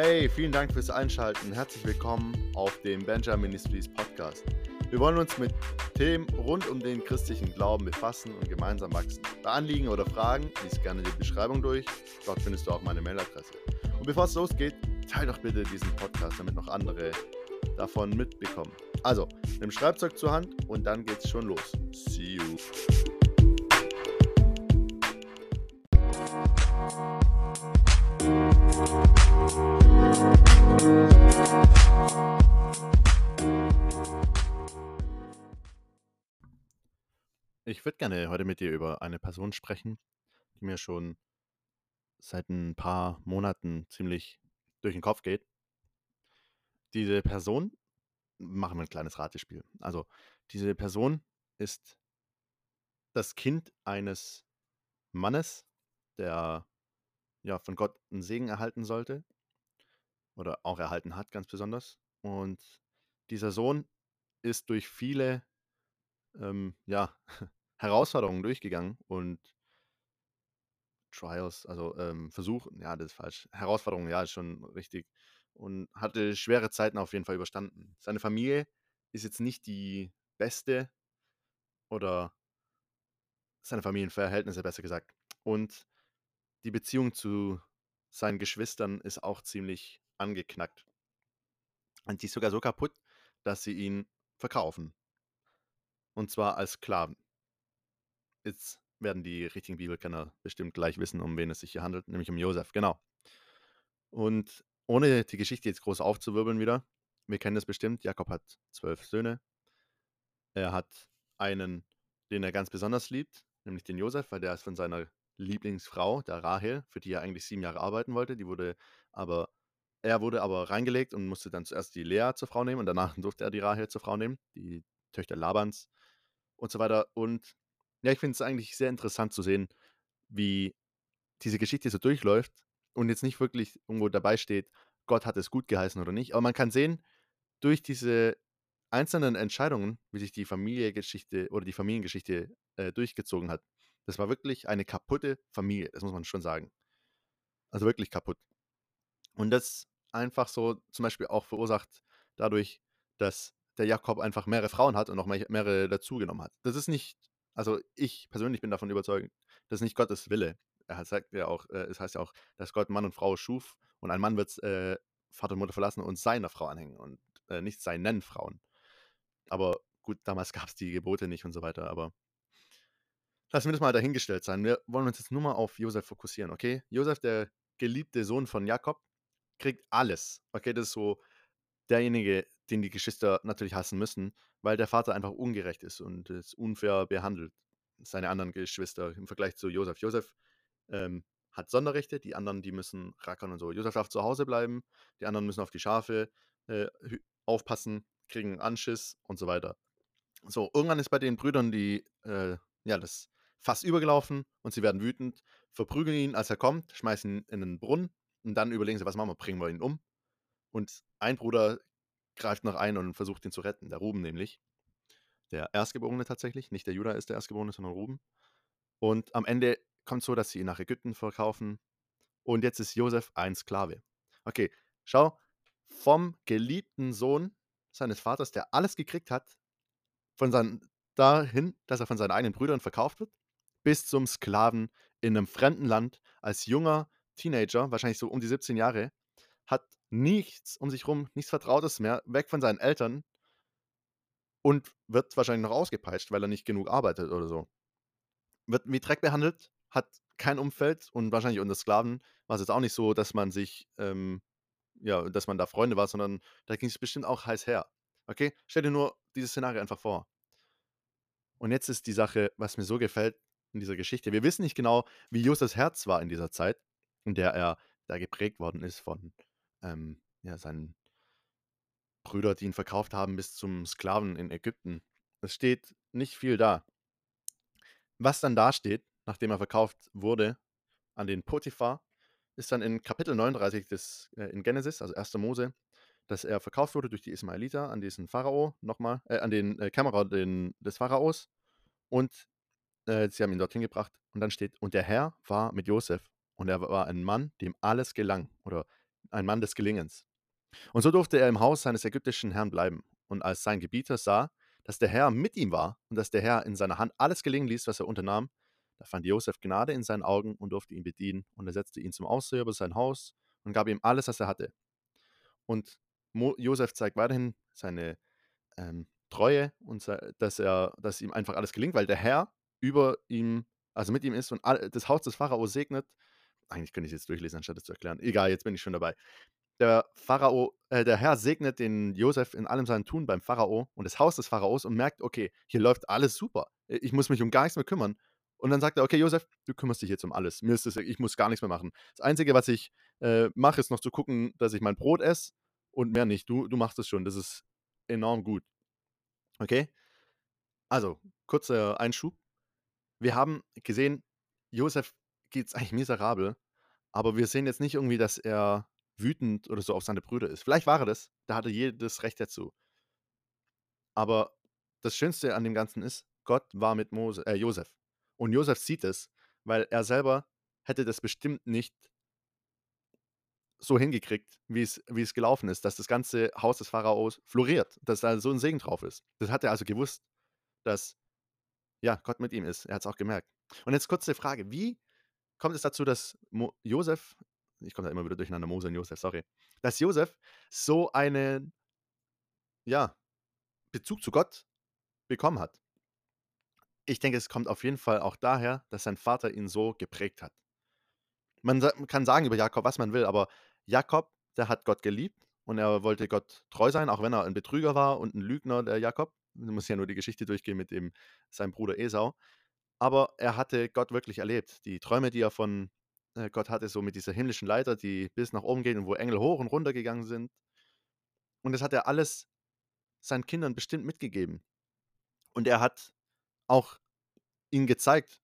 Hey, vielen Dank fürs Einschalten. Herzlich willkommen auf dem Benjamin Ministries Podcast. Wir wollen uns mit Themen rund um den christlichen Glauben befassen und gemeinsam wachsen. Bei Anliegen oder Fragen lies gerne die Beschreibung durch. Dort findest du auch meine Mailadresse. Und bevor es losgeht, teile doch bitte diesen Podcast, damit noch andere davon mitbekommen. Also, nimm Schreibzeug zur Hand und dann geht's schon los. See you. Ich würde gerne heute mit dir über eine Person sprechen, die mir schon seit ein paar Monaten ziemlich durch den Kopf geht. Diese Person, machen wir ein kleines Ratespiel. Also, diese Person ist das Kind eines Mannes, der ja von Gott einen Segen erhalten sollte oder auch erhalten hat, ganz besonders. Und dieser Sohn ist durch viele ähm, ja, Herausforderungen durchgegangen und Trials, also ähm, Versuchen, ja, das ist falsch. Herausforderungen, ja, ist schon richtig. Und hatte schwere Zeiten auf jeden Fall überstanden. Seine Familie ist jetzt nicht die beste oder seine Familienverhältnisse, besser gesagt. Und die Beziehung zu seinen Geschwistern ist auch ziemlich angeknackt. Und die ist sogar so kaputt, dass sie ihn verkaufen. Und zwar als Sklaven. Jetzt werden die richtigen Bibelkenner bestimmt gleich wissen, um wen es sich hier handelt, nämlich um Josef, genau. Und ohne die Geschichte jetzt groß aufzuwirbeln wieder, wir kennen das bestimmt, Jakob hat zwölf Söhne. Er hat einen, den er ganz besonders liebt, nämlich den Josef, weil der ist von seiner Lieblingsfrau, der Rahel, für die er eigentlich sieben Jahre arbeiten wollte. Die wurde aber, er wurde aber reingelegt und musste dann zuerst die Lea zur Frau nehmen und danach durfte er die Rahel zur Frau nehmen, die Töchter Labans und so weiter. Und ja, ich finde es eigentlich sehr interessant zu sehen, wie diese Geschichte so durchläuft und jetzt nicht wirklich irgendwo dabei steht, Gott hat es gut geheißen oder nicht. Aber man kann sehen, durch diese einzelnen Entscheidungen, wie sich die Familiengeschichte oder die Familiengeschichte äh, durchgezogen hat. Das war wirklich eine kaputte Familie, das muss man schon sagen. Also wirklich kaputt. Und das einfach so zum Beispiel auch verursacht dadurch, dass der Jakob einfach mehrere Frauen hat und noch mehrere dazugenommen hat. Das ist nicht, also ich persönlich bin davon überzeugt, das ist nicht Gottes Wille. Er sagt ja auch, äh, es heißt ja auch, dass Gott Mann und Frau schuf und ein Mann wird äh, Vater und Mutter verlassen und seiner Frau anhängen und äh, nicht seinen Frauen. Aber gut, damals gab es die Gebote nicht und so weiter, aber lassen wir das mal dahingestellt sein. Wir wollen uns jetzt nur mal auf Josef fokussieren, okay? Josef, der geliebte Sohn von Jakob, kriegt alles. Okay, das ist so derjenige, den die Geschwister natürlich hassen müssen, weil der Vater einfach ungerecht ist und es unfair behandelt. Seine anderen Geschwister im Vergleich zu Josef. Josef ähm, hat Sonderrechte, die anderen, die müssen rackern und so. Josef darf zu Hause bleiben, die anderen müssen auf die Schafe äh, aufpassen, kriegen Anschiss und so weiter. So, irgendwann ist bei den Brüdern die, äh, ja, das Fass übergelaufen und sie werden wütend, verprügeln ihn, als er kommt, schmeißen ihn in einen Brunnen und dann überlegen sie, was machen wir, bringen wir ihn um. Und ein Bruder greift noch ein und versucht ihn zu retten, der Ruben nämlich. Der Erstgeborene tatsächlich, nicht der Judah ist der Erstgeborene, sondern Ruben. Und am Ende kommt so, dass sie ihn nach Ägypten verkaufen. Und jetzt ist Josef ein Sklave. Okay, schau, vom geliebten Sohn seines Vaters, der alles gekriegt hat, von seinen, dahin, dass er von seinen eigenen Brüdern verkauft wird, bis zum Sklaven in einem fremden Land als junger Teenager, wahrscheinlich so um die 17 Jahre, hat nichts um sich rum, nichts Vertrautes mehr, weg von seinen Eltern und wird wahrscheinlich noch ausgepeitscht, weil er nicht genug arbeitet oder so. Wird wie Dreck behandelt, hat kein Umfeld und wahrscheinlich unter Sklaven war es jetzt auch nicht so, dass man sich, ähm, ja, dass man da Freunde war, sondern da ging es bestimmt auch heiß her. Okay? Stell dir nur dieses Szenario einfach vor. Und jetzt ist die Sache, was mir so gefällt in dieser Geschichte. Wir wissen nicht genau, wie Josefs Herz war in dieser Zeit, in der er da geprägt worden ist von ähm, ja, seinen Brüdern, die ihn verkauft haben, bis zum Sklaven in Ägypten. Es steht nicht viel da. Was dann da steht, nachdem er verkauft wurde an den Potiphar, ist dann in Kapitel 39 des, äh, in Genesis, also 1. Mose, dass er verkauft wurde durch die Ismaeliter an diesen Pharao, nochmal, äh, an den äh, Kämmerer den, des Pharaos. Und äh, sie haben ihn dorthin gebracht. Und dann steht, und der Herr war mit Josef. Und er war ein Mann, dem alles gelang. Oder ein Mann des Gelingens. Und so durfte er im Haus seines ägyptischen Herrn bleiben. Und als sein Gebieter sah, dass der Herr mit ihm war und dass der Herr in seiner Hand alles gelingen ließ, was er unternahm, da fand Josef Gnade in seinen Augen und durfte ihn bedienen. Und er setzte ihn zum Ausseher über sein Haus und gab ihm alles, was er hatte. Und Mo Josef zeigt weiterhin seine ähm, Treue und dass er dass ihm einfach alles gelingt, weil der Herr über ihm also mit ihm ist und das Haus des Pharao segnet. Eigentlich könnte ich es jetzt durchlesen, anstatt es zu erklären. Egal, jetzt bin ich schon dabei. Der Pharao äh, der Herr segnet den Josef in allem seinem Tun beim Pharao und das Haus des Pharaos und merkt: „Okay, hier läuft alles super. Äh, ich muss mich um gar nichts mehr kümmern.“ Und dann sagt er: „Okay, Josef, du kümmerst dich jetzt um alles. Mir ist das ich muss gar nichts mehr machen. Das Einzige, was ich, äh, mache, ist noch zu gucken, dass ich mein Brot esse und mehr nicht. Du du machst es schon. Das ist enorm gut.“ Okay? Also, kurzer Einschub. Wir haben gesehen, Josef geht's eigentlich miserabel, aber wir sehen jetzt nicht irgendwie, dass er wütend oder so auf seine Brüder ist. Vielleicht war er das, da hat er jedes Recht dazu. Aber das Schönste an dem Ganzen ist, Gott war mit Mose äh, Josef. Und Josef sieht es, weil er selber hätte das bestimmt nicht so hingekriegt, wie es wie es gelaufen ist, dass das ganze Haus des Pharaos floriert, dass da so 'n Segen drauf ist. Das hat er also gewusst, dass, ja, Gott mit ihm ist. Er hat's auch gemerkt. Und jetzt kurze Frage: Wie kommt es dazu, dass Mo Josef ich komme da immer wieder durcheinander, Mose und Josef, sorry, dass Josef so einen ja, Bezug zu Gott bekommen hat? Ich denke, es kommt auf jeden Fall auch daher, dass sein Vater ihn so geprägt hat. Man kann sagen über Jakob, was man will, aber Jakob, der hat Gott geliebt und er wollte Gott treu sein, auch wenn er 'n Betrüger war und 'n Lügner, der Jakob. Du musst ja nur die Geschichte durchgehen mit dem seinem Bruder Esau. Aber er hatte Gott wirklich erlebt. Die Träume, die er von, äh, Gott hatte, so mit dieser himmlischen Leiter, die bis nach oben geht und wo Engel hoch und runter gegangen sind. Und das hat er alles seinen Kindern bestimmt mitgegeben. Und er hat auch ihnen gezeigt,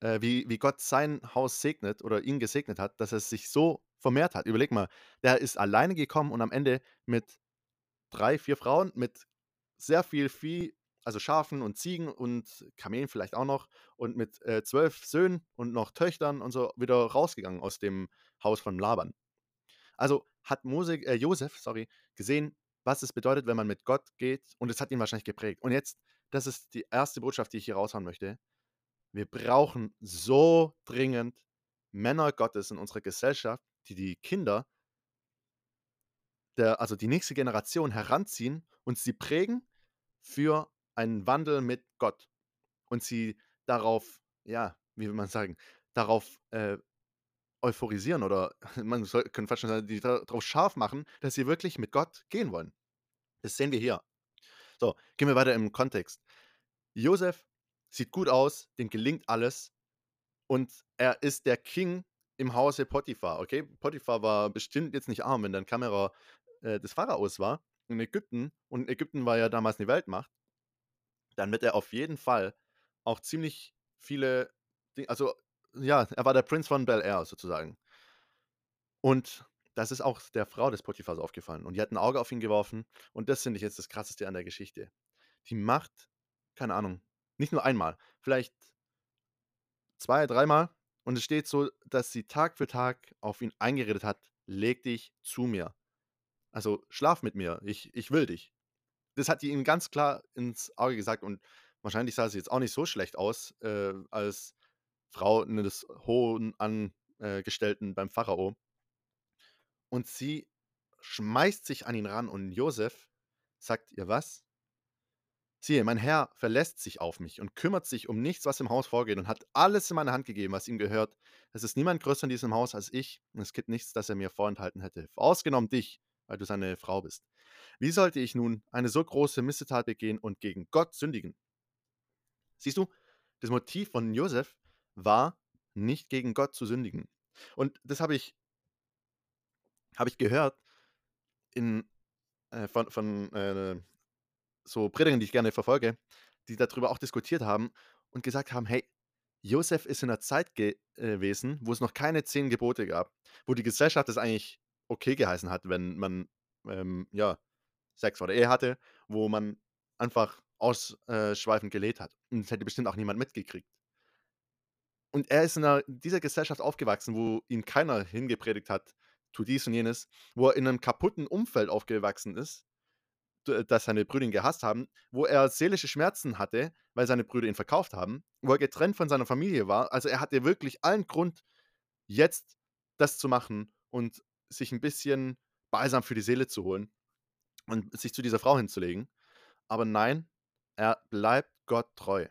äh, wie wie Gott sein Haus segnet oder ihn gesegnet hat, dass es sich so vermehrt hat. Überleg mal, der ist alleine gekommen und am Ende mit 3, 4 Frauen, mit sehr viel Vieh, also Schafen und Ziegen und Kamelen vielleicht auch noch und mit, äh, 12 Söhnen und noch Töchtern und so wieder rausgegangen aus dem Haus von Laban. Also hat Mose äh, Josef, sorry, gesehen, was es bedeutet, wenn man mit Gott geht und es hat ihn wahrscheinlich geprägt. Und jetzt, das ist die erste Botschaft, die ich hier raushauen möchte. Wir brauchen so dringend Männer Gottes in unserer Gesellschaft, die die Kinder der also die nächste Generation heranziehen und sie prägen für einen Wandel mit Gott und sie darauf, ja, wie will man sagen, darauf, äh, euphorisieren oder man soll könnte fast schon sagen, die da drauf scharf machen, dass sie wirklich mit Gott gehen wollen. Das sehen wir hier. So, gehen wir weiter im Kontext. Josef sieht gut aus, dem gelingt alles und er ist der King im Hause Potiphar, okay? Potiphar war bestimmt jetzt nicht arm, wenn der 'n Kämmerer, äh, des Pharaos war in Ägypten und Ägypten war ja damals 'ne Weltmacht. Dann wird er auf jeden Fall auch ziemlich viele Di also, ja, er war der Prince von Bel-Air sozusagen. Und das ist auch der Frau des Potiphar aufgefallen und die hat 'n Auge auf ihn geworfen und das finde ich jetzt das Krasseste an der Geschichte. Die macht keine Ahnung, nicht nur einmal, vielleicht 2, dreimal und es steht so, dass sie Tag für Tag auf ihn eingeredet hat: „Leg dich zu mir. Also, schlaf mit mir. Ich ich will dich.“ Das hat die ihm ganz klar ins Auge gesagt und wahrscheinlich sah sie jetzt auch nicht so schlecht aus, äh, als Frau eines hohen An äh, Gestellten beim Pharao. Und sie schmeißt sich an ihn ran und Josef sagt ihr was? „Siehe, mein Herr verlässt sich auf mich und kümmert sich um nichts, was im Haus vorgeht und hat alles in meine Hand gegeben, was ihm gehört. Es ist niemand größer in diesem Haus als ich und es gibt nichts, das er mir vorenthalten hätte, vorausgenommen dich, weil du seine Frau bist. Wie sollte ich nun eine so große Missetat begehen und gegen Gott sündigen?“ Siehst du, das Motiv von Josef war, nicht gegen Gott zu sündigen. Und das habe ich habe ich gehört in äh, von von, äh, so Predigern, die ich gerne verfolge, die da drüber auch diskutiert haben und gesagt haben: „Hey, Josef ist in 'ner Zeit ge äh, wesen, wo es noch keine 10 Gebote gab, wo die Gesellschaft das eigentlich okay geheißen hat, wenn man, ähm, ja, Sex vor der Ehe hatte, wo man einfach aus äh, gelebt hat. Und das hätte bestimmt auch niemand mitgekriegt. Und er ist in 'ner dieser Gesellschaft aufgewachsen, wo ihm keiner hingepredigt hat: tu dies und jenes, wo er in einem kaputten Umfeld aufgewachsen ist, d das seine Brüder ihn gehasst haben, wo er seelische Schmerzen hatte, weil seine Brüder ihn verkauft haben, wo er getrennt von seiner Familie war. Also, er hatte wirklich allen Grund, jetzt das zu machen und sich ein bisschen Balsam für die Seele zu holen und sich zu dieser Frau hinzulegen. Aber nein, er bleibt Gott treu.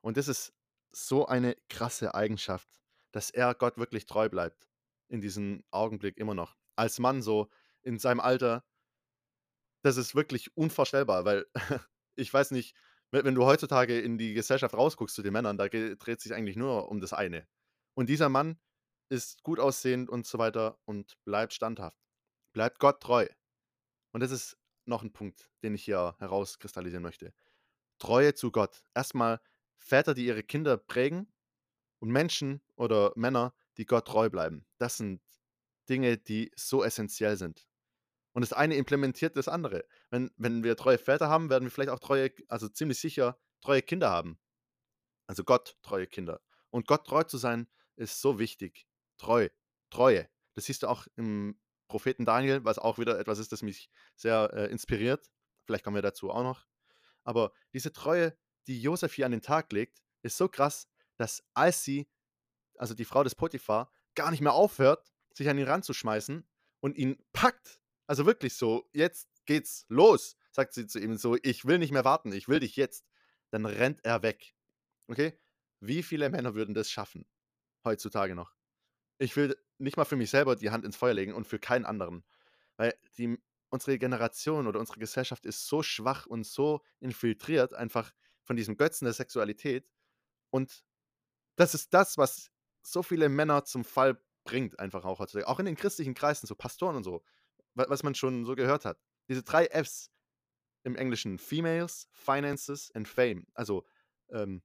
Und das ist so eine krasse Eigenschaft, dass er Gott wirklich treu bleibt in diesem Augenblick immer noch. Als Mann so in seinem Alter, das ist wirklich unvorstellbar, weil ich weiß nicht, wenn du heutzutage in die Gesellschaft rausguckst zu den Männern, da dreht sich eigentlich nur um das eine. Und dieser Mann ist gut aussehend und so weiter und bleibt standhaft, bleibt Gott treu. Und das ist noch ein Punkt, den ich hier herauskristallisieren möchte. Treue zu Gott. Erstmal Väter, die ihre Kinder prägen und Menschen oder Männer, die Gott treu bleiben. Das sind Dinge, die so essentiell sind. Und das eine implementiert das andere. Wenn, wenn wir treue Väter haben, werden wir vielleicht auch treue, also ziemlich sicher treue Kinder haben. Also Gott treue Kinder. Und Gott treu zu sein, ist so wichtig. Treu, Treue. Das siehst du auch im Propheten Daniel, was auch wieder etwas ist, das mich sehr äh, inspiriert. Vielleicht kommen wir dazu auch noch. Aber diese Treue, die Josef hier an den Tag legt, ist so krass, dass als sie, also die Frau des Potiphar, gar nicht mehr aufhört, sich an ihn ranzuschmeißen und ihn packt. Also wirklich so, jetzt geht's los, sagt sie zu ihm so, ich will nicht mehr warten, ich will dich jetzt. Dann rennt er weg. Okay? Wie viele Männer würden das schaffen? Heutzutage noch. Ich will nicht mal für mich selber die Hand ins Feuer legen und für keinen anderen. Weil die, unsere Generation oder unsere Gesellschaft ist so schwach und so infiltriert einfach von diesem Götzen der Sexualität. Und das ist das, was so viele Männer zum Fall bringt, einfach auch heutzutage. Auch in den christlichen Kreisen, so Pastoren und so, was man schon so gehört hat. Diese drei Fs im Englischen: Females, Finances and Fame. Also ähm,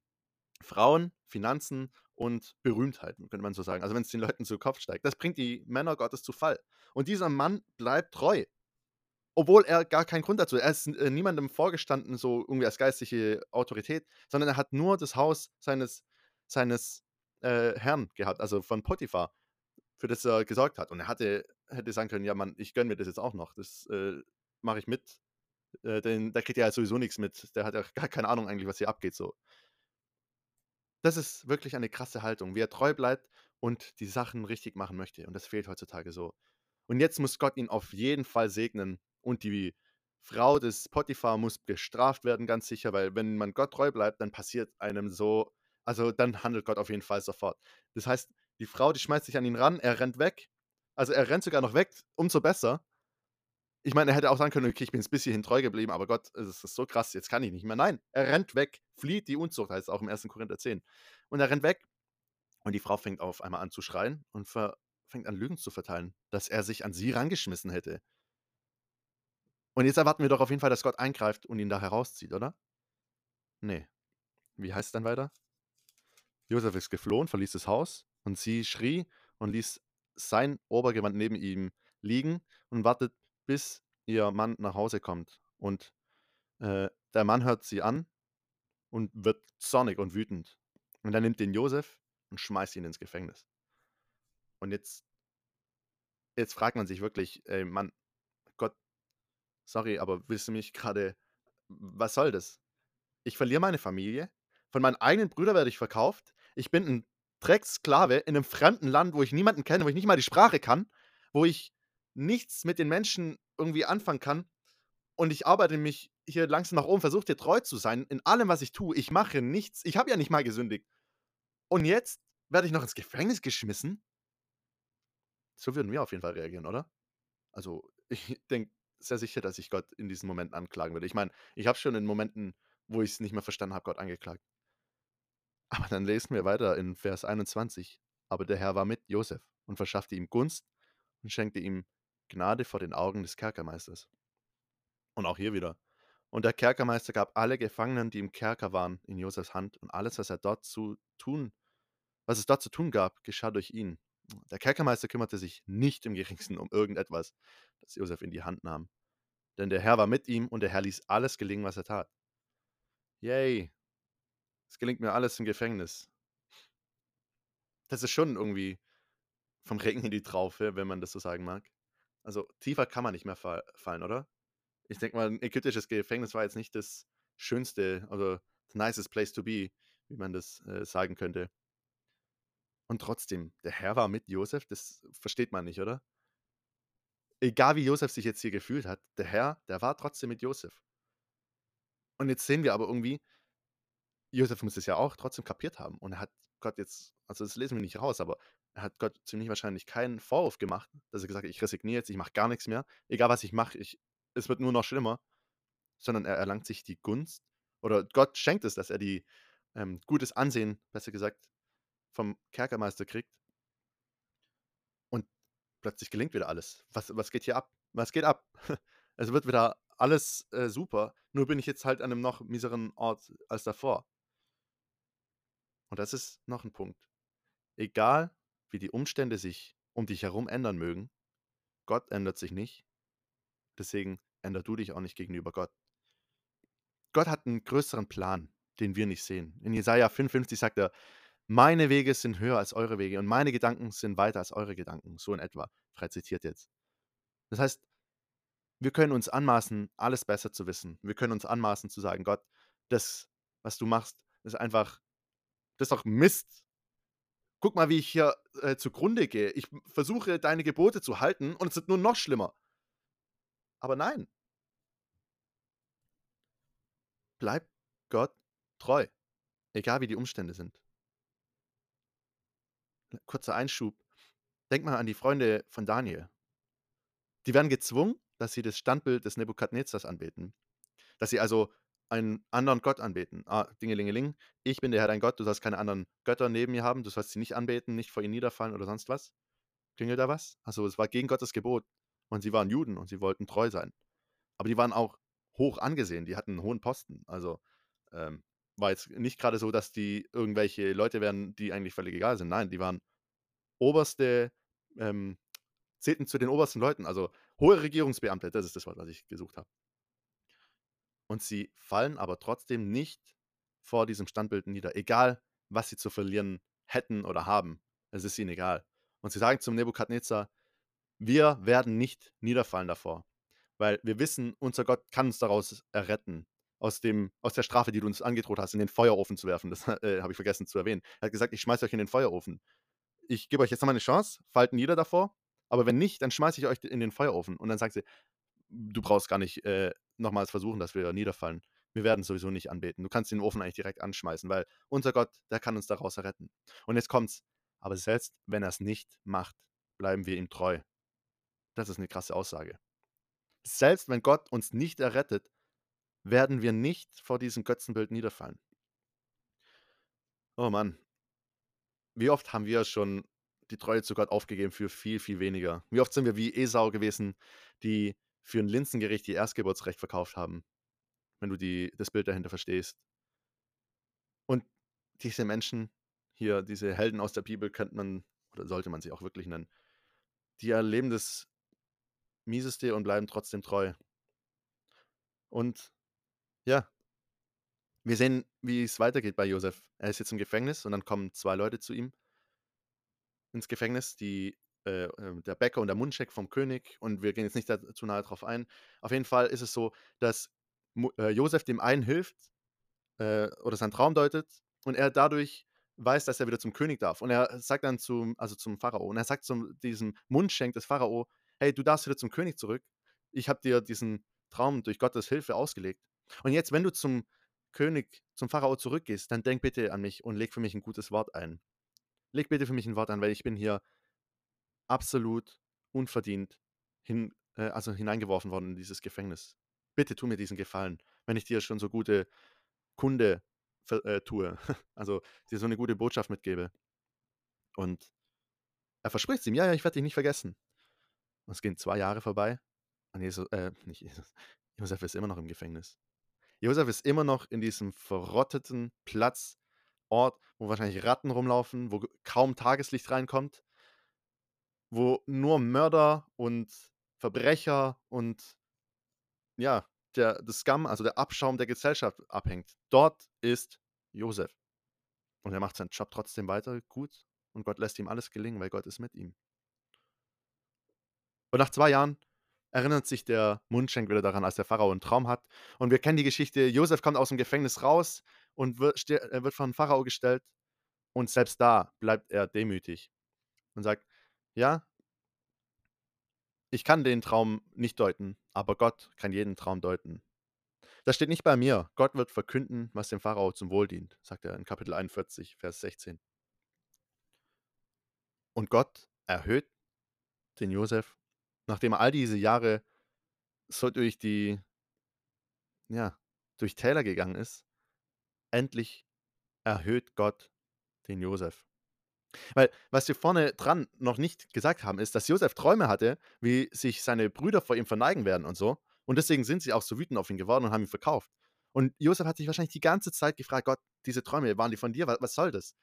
Frauen, Finanzen und Berühmtheiten, könnte man so sagen. Also wenn es den Leuten zu Kopf steigt. Das bringt die Männer Gottes zu Fall. Und dieser Mann bleibt treu. Obwohl er gar keinen Grund dazu hat. Er ist äh, niemandem vorgestanden, so irgendwie als geistliche Autorität, sondern er hat nur das Haus seines, seines äh, Herrn gehabt, also von Potiphar, für das er gesorgt hat. Und er hatte, hätte sagen können, ja Mann, ich gönne mir das jetzt auch noch. Das äh, mache ich mit. Äh, denn der kriegt ja sowieso nichts mit. Der hat ja gar keine Ahnung eigentlich, was hier abgeht so. Das ist wirklich eine krasse Haltung, wie er treu bleibt und die Sachen richtig machen möchte. Und das fehlt heutzutage so. Und jetzt muss Gott ihn auf jeden Fall segnen. Und die Frau des Potiphar muss bestraft werden, ganz sicher, weil wenn man Gott treu bleibt, dann passiert einem so, also dann handelt Gott auf jeden Fall sofort. Das heißt, die Frau, die schmeißt sich an ihn ran, er rennt weg. Also er rennt sogar noch weg, umso besser. Ich meine, er hätte auch sagen können, okay, ich bin jetzt bis hierhin treu geblieben, aber Gott, es ist so krass, jetzt kann ich nicht mehr. Nein, er rennt weg, flieht die Unzucht, heißt es auch im 1. Korinther 10. Und er rennt weg und die Frau fängt auf einmal an zu schreien und fängt an Lügen zu verteilen, dass er sich an sie rangeschmissen hätte. Und jetzt erwarten wir doch auf jeden Fall, dass Gott eingreift und ihn da herauszieht, oder? Nee. Wie heißt es dann weiter? Josef ist geflohen, verließ das Haus und sie schrie und ließ sein Obergewand neben ihm liegen und wartet bis ihr Mann nach Hause kommt. Und äh, der Mann hört sie an und wird zornig und wütend. Und er nimmt den Josef und schmeißt ihn ins Gefängnis. Und jetzt, jetzt fragt man sich wirklich, ey Mann, Gott, sorry, aber willst du mich gerade, was soll das? Ich verliere meine Familie, von meinen eigenen Brüdern werde ich verkauft, ich bin ein Drecksklave in einem fremden Land, wo ich niemanden kenne, wo ich nicht mal die Sprache kann, wo ich nichts mit den Menschen irgendwie anfangen kann und ich arbeite mich hier langsam nach oben, versuche dir treu zu sein in allem, was ich tue. Ich mache nichts. Ich habe ja nicht mal gesündigt. Und jetzt werde ich noch ins Gefängnis geschmissen? So würden wir auf jeden Fall reagieren, oder? Also, ich denke sehr sicher, dass ich Gott in diesen Momenten anklagen würde. Ich meine, ich habe schon in Momenten, wo ich es nicht mehr verstanden habe, Gott angeklagt. Aber dann lesen wir weiter in Vers 21. Aber der Herr war mit Josef und verschaffte ihm Gunst und schenkte ihm Gnade vor den Augen des Kerkermeisters. Und auch hier wieder. Und der Kerkermeister gab alle Gefangenen, die im Kerker waren, in Josefs Hand, und alles, was er dort zu tun, was es dort zu tun gab, geschah durch ihn. Der Kerkermeister kümmerte sich nicht im geringsten um irgendetwas, das Josef in die Hand nahm. Denn der Herr war mit ihm und der Herr ließ alles gelingen, was er tat. Yay! Es gelingt mir alles im Gefängnis. Das ist schon irgendwie vom Regen in die Traufe, wenn man das so sagen mag. Also, tiefer kann man nicht mehr fa fallen, oder? Ich denke mal, 'n ägyptisches Gefängnis war jetzt nicht das schönste oder the nicest place to be, wie man das, äh, sagen könnte. Und trotzdem, der Herr war mit Josef, das versteht man nicht, oder? Egal wie Josef sich jetzt hier gefühlt hat, der Herr, der war trotzdem mit Josef. Und jetzt sehen wir aber irgendwie Josef muss es ja auch trotzdem kapiert haben und er hat Gott jetzt also, das lesen wir nicht raus, aber er hat Gott ziemlich wahrscheinlich keinen Vorwurf gemacht, dass er gesagt hat: „Ich resigniere jetzt, ich mache gar nix mehr. Egal, was ich mache, ich es wird nur noch schlimmer.“ Sondern er erlangt sich die Gunst oder Gott schenkt es, dass er die ähm, gutes Ansehen, besser gesagt, vom Kerkermeister kriegt. Und plötzlich gelingt wieder alles. Was was geht hier ab? Was geht ab? Es wird wieder alles, äh, super, nur bin ich jetzt halt an 'nem noch mieseren Ort als davor. Und das ist noch 'n Punkt. Egal, wie die Umstände sich um dich herum ändern mögen, Gott ändert sich nicht. Deswegen änder du dich auch nicht gegenüber Gott. Gott hat 'n größeren Plan, den wir nicht sehen. In Jesaja 55 sagt er: „Meine Wege sind höher als eure Wege und meine Gedanken sind weiter als eure Gedanken“, so in etwa, frei zitiert jetzt. Das heißt, wir können uns anmaßen, alles besser zu wissen. Wir können uns anmaßen zu sagen: „Gott, das, was du machst, ist einfach das ist doch Mist. Guck mal, wie ich hier, äh, zugrunde gehe. Ich versuche, deine Gebote zu halten und es wird nur noch schlimmer.“ Aber nein. Bleib Gott treu, egal wie die Umstände sind. Kurzer Einschub. Denk mal an die Freunde von Daniel. Die werden gezwungen, dass sie das Standbild des Nebukadnezars anbeten. Dass sie also einen anderen Gott anbeten. Ah, Dingelingeling, ich bin der Herr dein Gott, du sollst keine anderen Götter neben mir haben, du sollst sie nicht anbeten, nicht vor ihnen niederfallen oder sonst was. Klingelt da was? Also, es war gegen Gottes Gebot und sie waren Juden und sie wollten treu sein. Aber die waren auch hoch angesehen, die hatten 'n hohen Posten. Also, ähm, war jetzt nicht grade so, dass die irgendwelche Leute wären, die eigentlich völlig egal sind. Nein, die waren oberste ähm, zählten zu den obersten Leuten, also hohe Regierungsbeamte, das ist das Wort, was ich gesucht habe. Und sie fallen aber trotzdem nicht vor diesem Standbild nieder, egal was sie zu verlieren hätten oder haben. Es ist ihnen egal. Und sie sagen zum Nebukadnezar: „Wir werden nicht niederfallen davor, weil wir wissen, unser Gott kann uns daraus erretten, aus dem aus der Strafe, die du uns angedroht hast, in den Feuerofen zu werfen.“ Das, äh, habe ich vergessen zu erwähnen. Er hat gesagt: „Ich schmeiße euch in den Feuerofen. Ich gebe euch jetzt noch mal 'ne Chance, fallt nieder davor, aber wenn nicht, dann schmeiße ich euch in den Feuerofen.“ Und dann sagt sie: „Du brauchst gar nicht, äh, nochmals versuchen, dass wir niederfallen. Wir werden sowieso nicht anbeten. Du kannst den Ofen eigentlich direkt anschmeißen, weil unser Gott, der kann uns daraus erretten.“ Und jetzt kommt's: „Aber selbst wenn er's nicht macht, bleiben wir ihm treu.“ Das ist 'ne krasse Aussage. Selbst wenn Gott uns nicht errettet, werden wir nicht vor diesem Götzenbild niederfallen. Oh Mann. Wie oft haben wir schon die Treue zu Gott aufgegeben für viel, viel weniger? Wie oft sind wir wie Esau gewesen, die für 'n Linsengericht ihr Erstgeburtsrecht verkauft haben, wenn du die das Bild dahinter verstehst. Und diese Menschen hier, diese Helden aus der Bibel könnte man oder sollte man sie auch wirklich nennen, die erleben das Mieseste und bleiben trotzdem treu. Und ja. Wir sehen, wie es weitergeht bei Josef. Er ist jetzt im Gefängnis und dann kommen 2 Leute zu ihm ins Gefängnis, die äh, ähm, der Bäcker und der Mundschenk vom König und wir gehen jetzt nicht zu nahe drauf ein. Auf jeden Fall ist es so, dass äh, Josef dem einen hilft, äh, oder seinen Traum deutet und er dadurch weiß, dass er wieder zum König darf. Und er sagt dann zum also zum Pharao und er sagt zum diesem Mundschenk des Pharao: „Hey, du darfst wieder zum König zurück. Ich habe dir diesen Traum durch Gottes Hilfe ausgelegt. Und jetzt, wenn du zum König, zum Pharao zurückgehst, dann denk bitte an mich und leg für mich 'n gutes Wort ein. Leg bitte für mich 'n Wort ein, weil ich bin hier absolut unverdient hin äh, also hineingeworfen worden in dieses Gefängnis. Bitte tu mir diesen Gefallen, wenn ich dir schon so gute Kunde äh, tue, also dir so 'ne gute Botschaft mitgebe.“ Und er verspricht's ihm: „Ja, ja, ich werde dich nicht vergessen.“ Und es gehen 2 Jahre vorbei und Jesu äh, nicht Jesus, Josef ist immer noch im Gefängnis. Josef ist immer noch in diesem verrotteten Platz Ort, wo wahrscheinlich Ratten rumlaufen, wo kaum Tageslicht reinkommt wo nur Mörder und Verbrecher und ja, der das Scum, also der Abschaum der Gesellschaft abhängt. Dort ist Josef. Und er macht seinen Job trotzdem weiter gut und Gott lässt ihm alles gelingen, weil Gott ist mit ihm. Und nach 2 Jahren erinnert sich der Mundschenk wieder daran, als der Pharao 'n Traum hat. Und wir kennen die Geschichte, Josef kommt aus'm Gefängnis raus und wird wird vor 'n Pharao gestellt und selbst da bleibt er demütig und sagt: „Ja“ „ich kann den Traum nicht deuten, aber Gott kann jeden Traum deuten.“ „Das steht nicht bei mir. Gott wird verkünden, was dem Pharao zum Wohl dient“, sagt er in Kapitel 41, Vers 16. Und Gott erhöht den Josef, nachdem er all diese Jahre so durch die ja, durch Täler gegangen ist. Endlich erhöht Gott den Josef. Weil, was wir vorne dran noch nicht gesagt haben, ist, dass Josef Träume hatte, wie sich seine Brüder vor ihm verneigen werden und so. Und deswegen sind sie auch so wütend auf ihn geworden und haben ihn verkauft. Und Josef hat sich wahrscheinlich die ganze Zeit gefragt: „Gott, diese Träume, waren die von dir? Wa was soll das?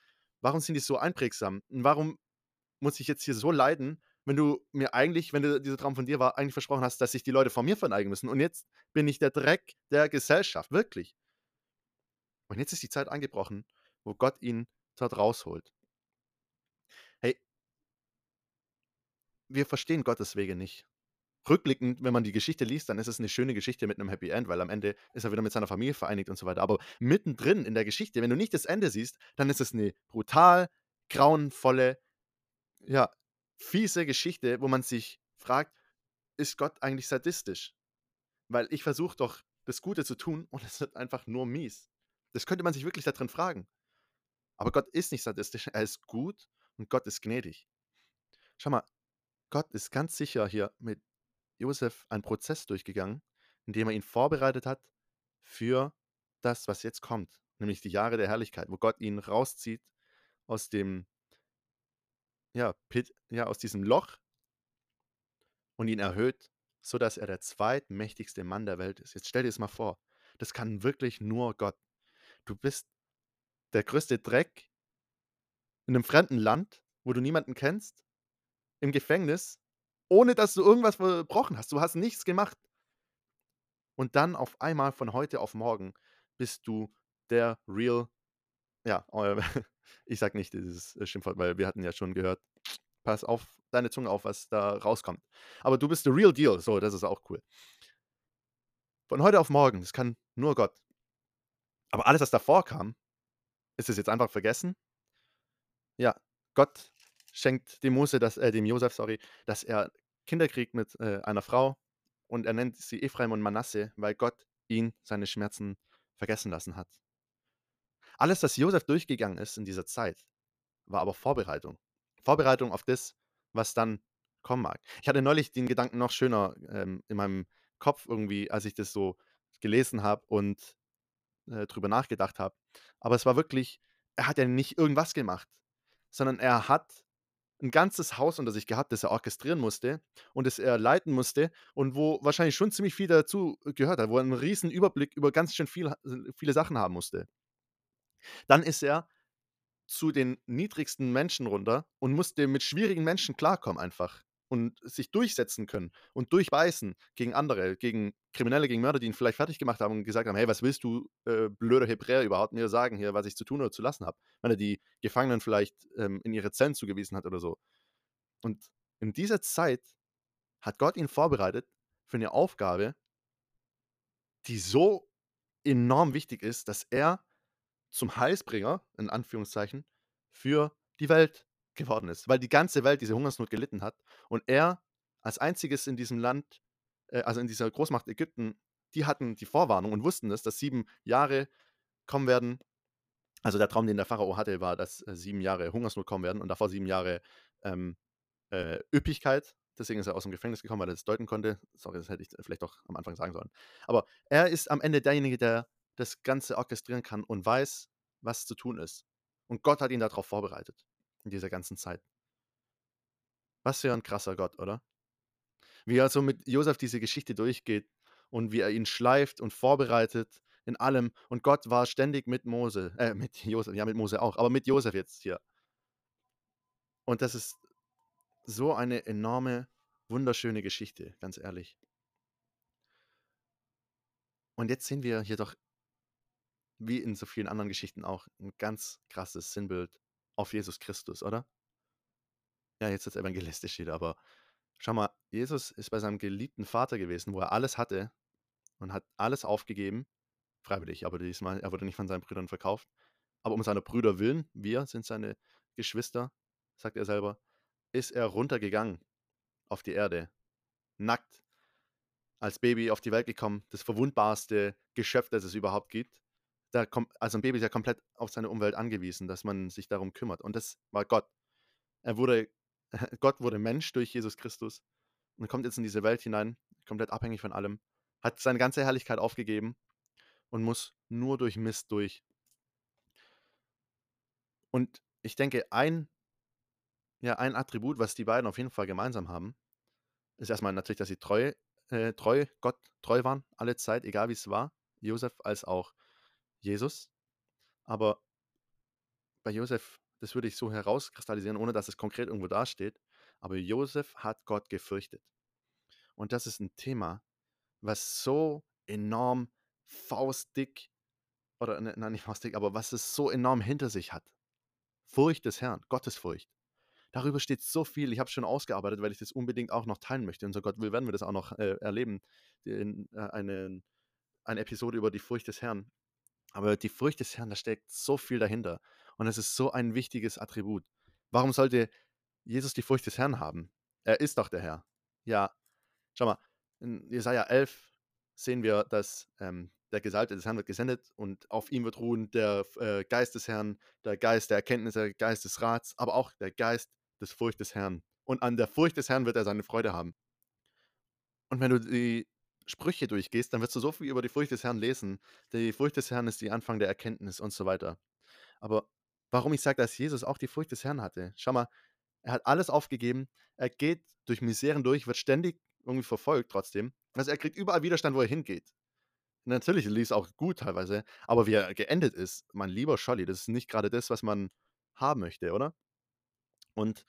Warum sind die so einprägsam? Und warum muss ich jetzt hier so leiden, wenn du mir eigentlich, wenn du dieser Traum von dir war, eigentlich versprochen hast, dass sich die Leute vor mir verneigen müssen und jetzt bin ich der Dreck der Gesellschaft, wirklich.“ Und jetzt ist die Zeit angebrochen, wo Gott ihn dort rausholt. Wir verstehen Gottes Wege nicht. Rückblickend, wenn man die Geschichte liest, dann ist es 'ne schöne Geschichte mit 'nem Happy End, weil am Ende ist er wieder mit seiner Familie vereinigt und so weiter. Aber mittendrin in der Geschichte, wenn du nicht das Ende siehst, dann ist es 'ne brutal grauenvolle, ja, fiese Geschichte, wo man sich fragt: „Ist Gott eigentlich sadistisch?“ Weil ich versuche doch, das Gute zu tun und es wird einfach nur mies. Das könnte man sich wirklich da drin fragen. Aber Gott ist nicht sadistisch, er ist gut und Gott ist gnädig. Schau mal, Gott ist ganz sicher hier mit Josef einen Prozess durchgegangen, in dem er ihn vorbereitet hat für das, was jetzt kommt, nämlich die Jahre der Herrlichkeit, wo Gott ihn rauszieht aus dem ja, Pit ja, aus diesem Loch und ihn erhöht, sodass er der zweitmächtigste Mann der Welt ist. Jetzt stell dir das mal vor, das kann wirklich nur Gott. Du bist der größte Dreck in 'nem fremden Land, wo du niemanden kennst, im Gefängnis, ohne dass du irgendwas verbrochen hast. Du hast nichts gemacht. Und dann auf einmal von heute auf morgen bist du der real ja, äh, ich sage nicht dieses, äh, Schimpfwort, weil wir hatten ja schon gehört: „Pass auf deine Zunge auf, was da rauskommt.“ Aber du bist the real deal, so, das ist auch cool. Von heute auf morgen, das kann nur Gott. Aber alles, was davor kam, ist das jetzt einfach vergessen? Ja, Gott schenkt dem Mose das äh, dem Josef, sorry, dass er Kinder kriegt mit, äh, einer Frau und er nennt sie Ephraim und Manasse, weil Gott ihn seine Schmerzen vergessen lassen hat. Alles, was Josef durchgegangen ist in dieser Zeit, war aber Vorbereitung. Vorbereitung auf das, was dann kommen mag. Ich hatte neulich den Gedanken noch schöner, ähm, in meinem Kopf irgendwie, als ich das so gelesen habe und, äh, drüber nachgedacht habe. Aber es war wirklich er hat ja nicht irgendwas gemacht, sondern er hat 'n ganzes Haus unter sich gehabt, das er orchestrieren musste und das er leiten musste und wo wahrscheinlich schon ziemlich viel dazu gehört hat, wo er 'n riesen Überblick über ganz schön viel ha viele Sachen haben musste. Dann ist er zu den niedrigsten Menschen runter und musste mit schwierigen Menschen klarkommen einfach und sich durchsetzen können und durchbeißen gegen andere, gegen Kriminelle, gegen Mörder, die ihn vielleicht fertiggemacht haben und gesagt haben: „Hey, was willst du, äh, blöder Hebräer, überhaupt mir sagen hier, was ich zu tun oder zu lassen habe?“ Wenn er die Gefangenen vielleicht, ähm, in ihre Zellen zugewiesen hat oder so. Und in dieser Zeit hat Gott ihn vorbereitet für 'ne Aufgabe die so enorm wichtig ist, dass er zum Heilsbringer, in Anführungszeichen, für die Welt geworden ist, weil die ganze Welt diese Hungersnot gelitten hat und er als Einziges in diesem Land, äh, also in dieser Großmacht Ägypten, die hatten die Vorwarnung und wussten es, dass 7 Jahre kommen werden. Also, der Traum, den der Pharao hatte, war, dass, äh, 7 Jahre Hungersnot kommen werden und davor 7 Jahre, ähm, äh, Üppigkeit. Deswegen ist er aus'm Gefängnis gekommen, weil er das deuten konnte. Sorry, das hätte ich vielleicht doch am Anfang sagen sollen. Aber er ist am Ende derjenige, der das Ganze orchestrieren kann und weiß, was zu tun ist. Und Gott hat ihn da drauf vorbereitet in dieser ganzen Zeit. Was für 'n krasser Gott, oder? Wie er so mit Josef diese Geschichte durchgeht und wie er ihn schleift und vorbereitet in allem. Und Gott war ständig mit Mose äh, mit Josef, ja, mit Mose auch, aber mit Josef jetzt hier. Und das ist so eine enorme, wunderschöne Geschichte, ganz ehrlich. Und jetzt sehen wir hier doch wie in so vielen anderen Geschichten auch 'n ganz krasses Sinnbild auf Jesus Christus, oder? Ja, jetzt wird's evangelistisch wieder, aber Schau mal, Jesus ist bei seinem geliebten Vater gewesen, wo er alles hatte und hat alles aufgegeben, freiwillig, aber diesmal er wurde nicht von seinen Brüdern verkauft. Aber um seiner Brüder willen, wir sind seine Geschwister, sagt er selber, ist er runtergegangen auf die Erde, nackt, als Baby auf die Welt gekommen, das verwundbarste Geschöpf, das es überhaupt gibt. Da kommt, also ein Baby ist ja komplett auf seine Umwelt angewiesen, dass man sich darum kümmert. Und das war Gott. Er wurde, Gott wurde Mensch durch Jesus Christus und kommt jetzt in diese Welt hinein, komplett abhängig von allem, hat seine ganze Herrlichkeit aufgegeben und muss nur durch Mist durch. Und ich denke, ein, ja, ein Attribut, was die beiden auf jeden Fall gemeinsam haben, ist erstmal natürlich, dass sie treu, äh, treu, Gott treu waren, alle Zeit, egal wie es war. Josef als auch Jesus. Aber bei Josef, das würde ich so herauskristallisieren, ohne dass es konkret irgendwo dasteht. Aber Josef hat Gott gefürchtet. Und das ist ein Thema, was so enorm faustdick, oder ne, nein, nicht faustdick, aber was es so enorm hinter sich hat. Furcht des Herrn, Gottesfurcht. Darüber steht so viel. Ich habe es schon ausgearbeitet, weil ich das unbedingt auch noch teilen möchte. So Gott will, werden wir das auch noch äh, erleben. In, äh, eine, eine Episode über die Furcht des Herrn. Aber die Furcht des Herrn, da steckt so viel dahinter. Und es ist so ein wichtiges Attribut. Warum sollte Jesus die Furcht des Herrn haben? Er ist doch der Herr. Ja, schau mal, in Jesaja 11 sehen wir, dass ähm, der Gesalbte des Herrn wird gesendet und auf ihm wird ruhen der äh, Geist des Herrn, der Geist der Erkenntnis, der Geist des Rats, aber auch der Geist des Furcht des Herrn. Und an der Furcht des Herrn wird er seine Freude haben. Und wenn du die Sprüche durchgehst, dann wirst du so viel über die Furcht des Herrn lesen. Die Furcht des Herrn ist die Anfang der Erkenntnis und so weiter. Aber warum ich sage, dass Jesus auch die Furcht des Herrn hatte? Schau mal, er hat alles aufgegeben. Er geht durch Miseren durch, wird ständig irgendwie verfolgt trotzdem. Also er kriegt überall Widerstand, wo er hingeht. Natürlich lief es auch gut teilweise, aber wie er geendet ist, mein lieber Scholli, das ist nicht gerade das, was man haben möchte, oder? Und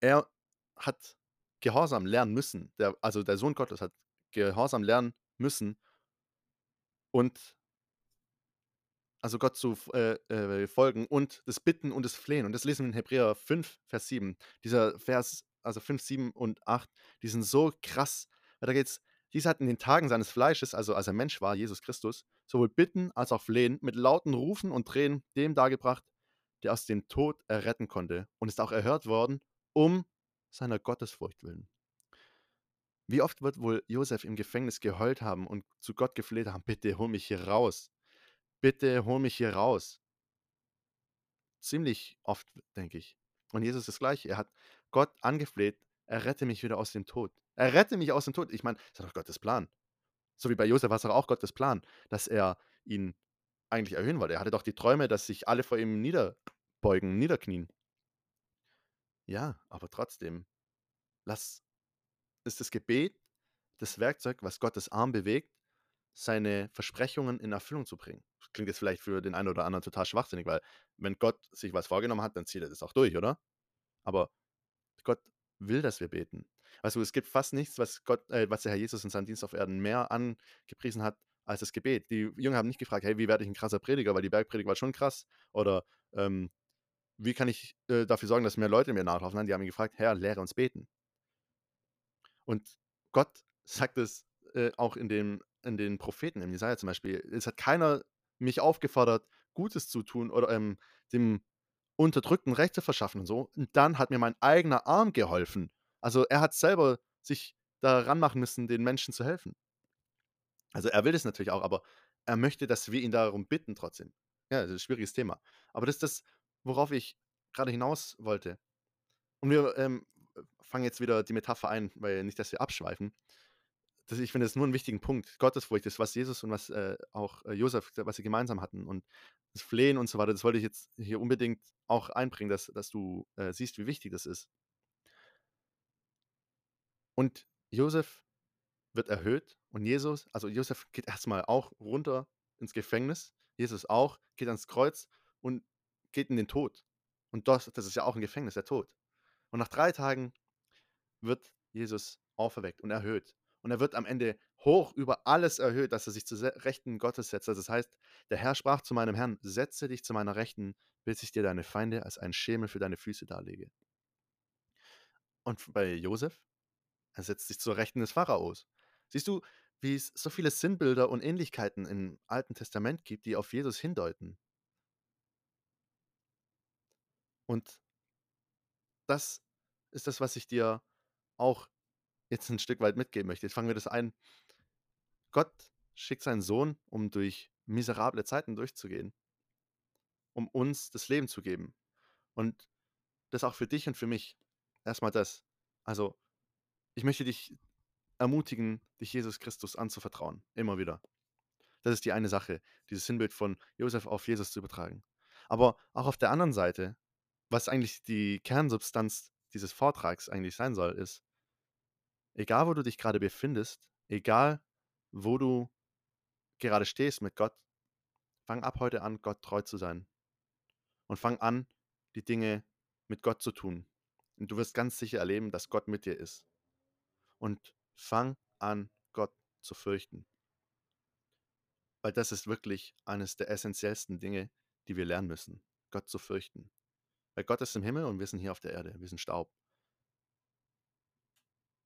er hat Gehorsam lernen müssen. Der, also der Sohn Gottes hat Gehorsam lernen müssen und also Gott zu äh, äh, folgen und das Bitten und das Flehen. Und das lesen wir in Hebräer 5, Vers 7. Dieser Vers, also 5, 7 und 8, die sind so krass. Weil da geht es, dieser hat in den Tagen seines Fleisches, also als er Mensch war, Jesus Christus, sowohl Bitten als auch Flehen mit lauten Rufen und Tränen dem dargebracht, der aus dem Tod erretten konnte und ist auch erhört worden, um seiner Gottesfurcht willen. Wie oft wird wohl Josef im Gefängnis geheult haben und zu Gott gefleht haben, bitte hol mich hier raus. Bitte hol mich hier raus. Ziemlich oft, denke ich. Und Jesus ist das gleiche. Er hat Gott angefleht, er rette mich wieder aus dem Tod. Er rette mich aus dem Tod. Ich meine, das ist doch Gottes Plan. So wie bei Josef war es auch Gottes Plan, dass er ihn eigentlich erhöhen wollte. Er hatte doch die Träume, dass sich alle vor ihm niederbeugen, niederknien. Ja, aber trotzdem, lass, ist das Gebet das Werkzeug, was Gottes Arm bewegt, seine Versprechungen in Erfüllung zu bringen. Das klingt jetzt vielleicht für den einen oder anderen total schwachsinnig, weil wenn Gott sich was vorgenommen hat, dann zieht er das auch durch, oder? Aber Gott will, dass wir beten. Also es gibt fast nichts, was Gott, äh, was der Herr Jesus in seinem Dienst auf Erden mehr angepriesen hat als das Gebet. Die Jünger haben nicht gefragt, hey, wie werde ich ein krasser Prediger, weil die Bergpredigt war schon krass. Oder ähm, wie kann ich äh, dafür sorgen, dass mehr Leute mir nachlaufen? Nein, die haben ihn gefragt, Herr, lehre uns beten. Und Gott sagt es äh, auch in, dem, in den Propheten, im Jesaja zum Beispiel. Es hat keiner mich aufgefordert, Gutes zu tun oder ähm, dem Unterdrückten Recht zu verschaffen und so. Und dann hat mir mein eigener Arm geholfen. Also er hat selber sich daran machen müssen, den Menschen zu helfen. Also er will das natürlich auch, aber er möchte, dass wir ihn darum bitten trotzdem. Ja, das ist ein schwieriges Thema. Aber das ist das, worauf ich gerade hinaus wollte. Und wir ähm, fangen jetzt wieder die Metapher ein, weil nicht, dass wir abschweifen. Das, ich finde, das ist nur einen wichtigen Punkt. Gottesfurcht ist, was Jesus und was äh, auch äh, Josef, was sie gemeinsam hatten. Und das Flehen und so weiter, das wollte ich jetzt hier unbedingt auch einbringen, dass, dass du äh, siehst, wie wichtig das ist. Und Josef wird erhöht und Jesus, also Josef geht erstmal auch runter ins Gefängnis, Jesus auch, geht ans Kreuz und geht in den Tod. Und das, das ist ja auch ein Gefängnis, der Tod. Und nach drei Tagen wird Jesus auferweckt und erhöht. Und er wird am Ende hoch über alles erhöht, dass er sich zu Rechten Gottes setzt. Also das heißt, der Herr sprach zu meinem Herrn, setze dich zu meiner Rechten, bis ich dir deine Feinde als einen Schemel für deine Füße darlege. Und bei Josef, Er setzt sich zur Rechten des Pharaos. Siehst du, wie es so viele Sinnbilder und Ähnlichkeiten im Alten Testament gibt, die auf Jesus hindeuten? Und das ist das, was ich dir auch jetzt ein Stück weit mitgeben möchte. Jetzt fangen wir das ein. Gott schickt seinen Sohn, um durch miserable Zeiten durchzugehen, um uns das Leben zu geben. Und das auch für dich und für mich. Erstmal das. Also, ich möchte dich ermutigen, dich Jesus Christus anzuvertrauen. Immer wieder. Das ist die eine Sache, dieses Sinnbild von Josef auf Jesus zu übertragen. Aber auch auf der anderen Seite, was eigentlich die Kernsubstanz dieses Vortrags eigentlich sein soll, ist, egal wo du dich gerade befindest, egal wo du gerade stehst mit Gott, fang ab heute an, Gott treu zu sein. Und fang an, die Dinge mit Gott zu tun. Und du wirst ganz sicher erleben, dass Gott mit dir ist. Und fang an, Gott zu fürchten. Weil das ist wirklich eines der essentiellsten Dinge, die wir lernen müssen, Gott zu fürchten. Weil Gott ist im Himmel und wir sind hier auf der Erde, wir sind Staub.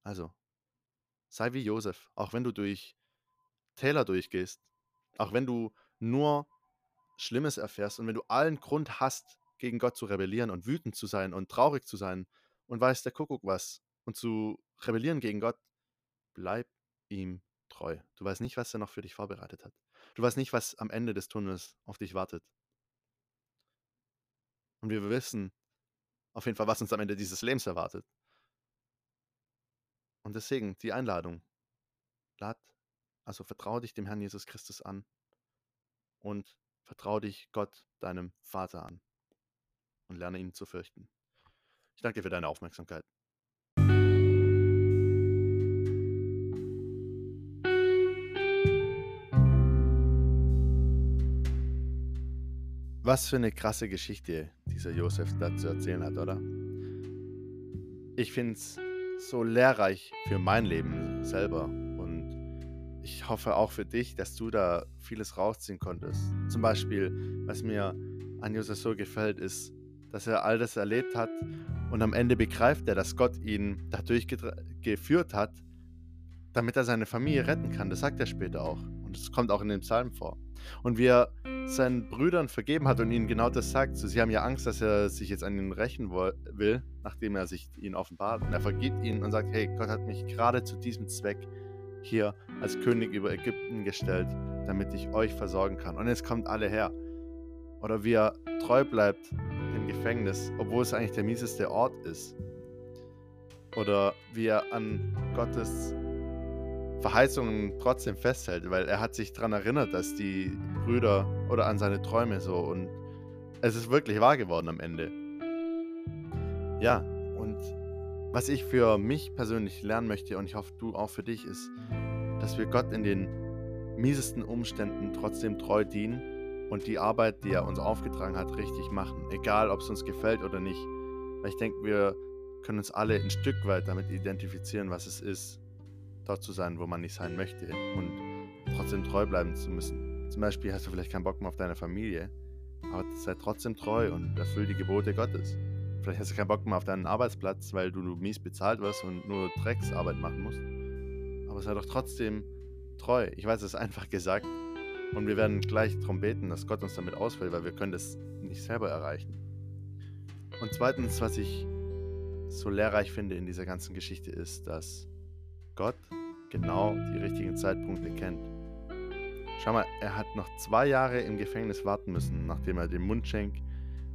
Also, sei wie Josef, auch wenn du durch Täler durchgehst, auch wenn du nur Schlimmes erfährst und wenn du allen Grund hast, gegen Gott zu rebellieren und wütend zu sein und traurig zu sein und weiß der Kuckuck was und zu rebellieren gegen Gott, bleib ihm treu. Du weißt nicht, was er noch für dich vorbereitet hat. Du weißt nicht, was am Ende des Tunnels auf dich wartet. Und wir wissen auf jeden Fall, was uns am Ende dieses Lebens erwartet. Und deswegen die Einladung. Lad, also vertraue dich dem Herrn Jesus Christus an und vertraue dich Gott, deinem Vater an und lerne ihn zu fürchten. Ich danke dir für deine Aufmerksamkeit. Was für eine krasse Geschichte dieser Josef da zu erzählen hat, oder? Ich finde es so lehrreich für mein Leben selber und ich hoffe auch für dich, dass du da vieles rausziehen konntest. Zum Beispiel, was mir an Josef so gefällt, ist, dass er all das erlebt hat und am Ende begreift er, dass Gott ihn dadurch geführt hat, damit er seine Familie retten kann. Das sagt er später auch. Und das kommt auch in den Psalmen vor. Und wie er seinen Brüdern vergeben hat und ihnen genau das sagt. So, sie haben ja Angst, dass er sich jetzt an ihnen rächen will, nachdem er sich ihnen offenbart. Und er vergibt ihnen und sagt, hey, Gott hat mich gerade zu diesem Zweck hier als König über Ägypten gestellt, damit ich euch versorgen kann. Und jetzt kommt alle her. Oder wie er treu bleibt im Gefängnis, obwohl es eigentlich der mieseste Ort ist. Oder wie er an Gottes Verheißungen trotzdem festhält, weil er hat sich daran erinnert, dass die Brüder oder an seine Träume so und es ist wirklich wahr geworden am Ende. Ja, und was ich für mich persönlich lernen möchte und ich hoffe du auch für dich ist, dass wir Gott in den miesesten Umständen trotzdem treu dienen und die Arbeit, die er uns aufgetragen hat, richtig machen, egal ob es uns gefällt oder nicht. Weil ich denke, wir können uns alle ein Stück weit damit identifizieren, was es ist, dort zu sein, wo man nicht sein möchte und trotzdem treu bleiben zu müssen. Zum Beispiel hast du vielleicht keinen Bock mehr auf deine Familie, aber sei trotzdem treu und erfüll die Gebote Gottes. Vielleicht hast du keinen Bock mehr auf deinen Arbeitsplatz, weil du mies bezahlt wirst und nur Drecksarbeit machen musst. Aber sei doch trotzdem treu. Ich weiß, es einfach gesagt. Und wir werden gleich darum beten, dass Gott uns damit ausfällt, weil wir können das nicht selber erreichen. Und zweitens, was ich so lehrreich finde in dieser ganzen Geschichte, ist, dass Gott genau die richtigen Zeitpunkte kennt. Schau mal, er hat noch zwei Jahre im Gefängnis warten müssen, nachdem er dem Mundschenk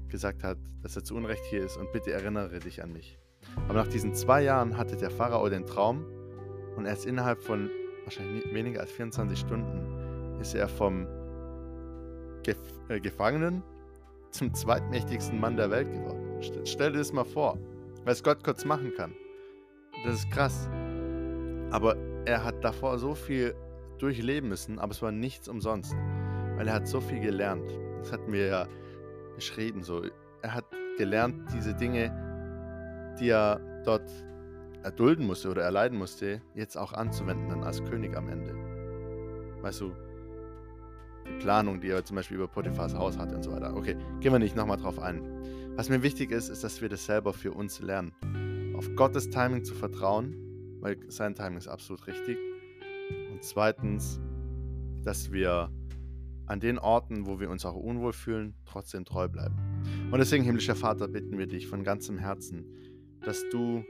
gesagt hat, dass er zu Unrecht hier ist und bitte erinnere dich an mich. Aber nach diesen zwei Jahren hatte der Pharao den Traum und erst innerhalb von wahrscheinlich weniger als 24 Stunden ist er vom Gef äh, Gefangenen zum zweitmächtigsten Mann der Welt geworden. Stell, stell dir das mal vor, was Gott kurz machen kann. Das ist krass. Aber er hat davor so viel durchleben müssen, aber es war nichts umsonst, weil er hat so viel gelernt. Das hatten wir ja beschrieben so. Er hat gelernt, diese Dinge, die er dort erdulden musste oder erleiden musste, jetzt auch anzuwenden dann als König am Ende. Weißt du, die Planung, die er zum Beispiel über Potiphars Haus hatte und so weiter. Okay, gehen wir nicht nochmal drauf ein. Was mir wichtig ist, ist, dass wir das selber für uns lernen. Auf Gottes Timing zu vertrauen weil sein Timing ist absolut richtig. Und zweitens, dass wir an den Orten, wo wir uns auch unwohl fühlen, trotzdem treu bleiben. Und deswegen, himmlischer Vater, bitten wir dich von ganzem Herzen, dass du,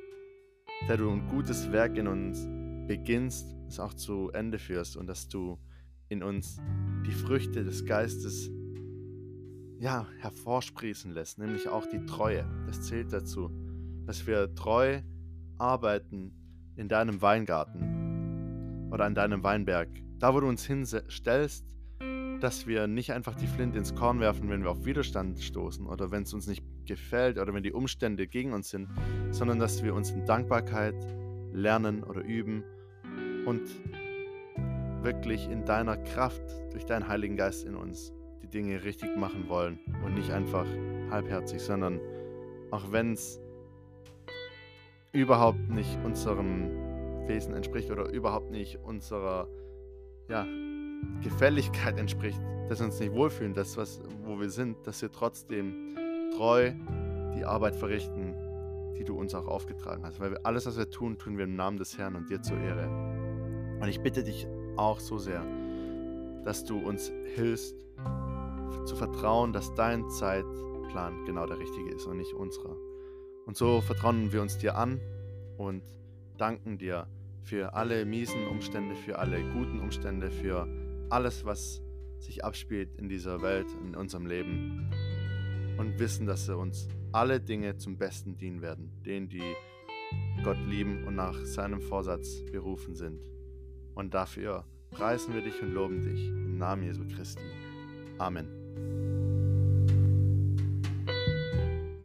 der du ein gutes Werk in uns beginnst, es auch zu Ende führst und dass du in uns die Früchte des Geistes ja, hervorsprießen lässt, nämlich auch die Treue. Das zählt dazu, dass wir treu arbeiten in deinem Weingarten oder an deinem Weinberg. Da, wo du uns hinstellst, dass wir nicht einfach die Flinte ins Korn werfen, wenn wir auf Widerstand stoßen oder wenn es uns nicht gefällt oder wenn die Umstände gegen uns sind, sondern dass wir uns in Dankbarkeit lernen oder üben und wirklich in deiner Kraft, durch deinen Heiligen Geist in uns, die Dinge richtig machen wollen und nicht einfach halbherzig, sondern auch wenn es überhaupt nicht unserem Wesen entspricht oder überhaupt nicht unserer ja, Gefälligkeit entspricht, dass wir uns nicht wohlfühlen, das, was, wo wir sind, dass wir trotzdem treu die Arbeit verrichten, die du uns auch aufgetragen hast. Weil wir alles, was wir tun, tun wir im Namen des Herrn und dir zur Ehre. Und ich bitte dich auch so sehr, dass du uns hilfst, zu vertrauen, dass dein Zeitplan genau der richtige ist und nicht unserer. Und so vertrauen wir uns dir an und danken dir für alle miesen Umstände, für alle guten Umstände, für alles, was sich abspielt in dieser Welt, in unserem Leben. Und wissen, dass uns alle Dinge zum Besten dienen werden, denen, die Gott lieben und nach seinem Vorsatz berufen sind. Und dafür preisen wir dich und loben dich im Namen Jesu Christi. Amen.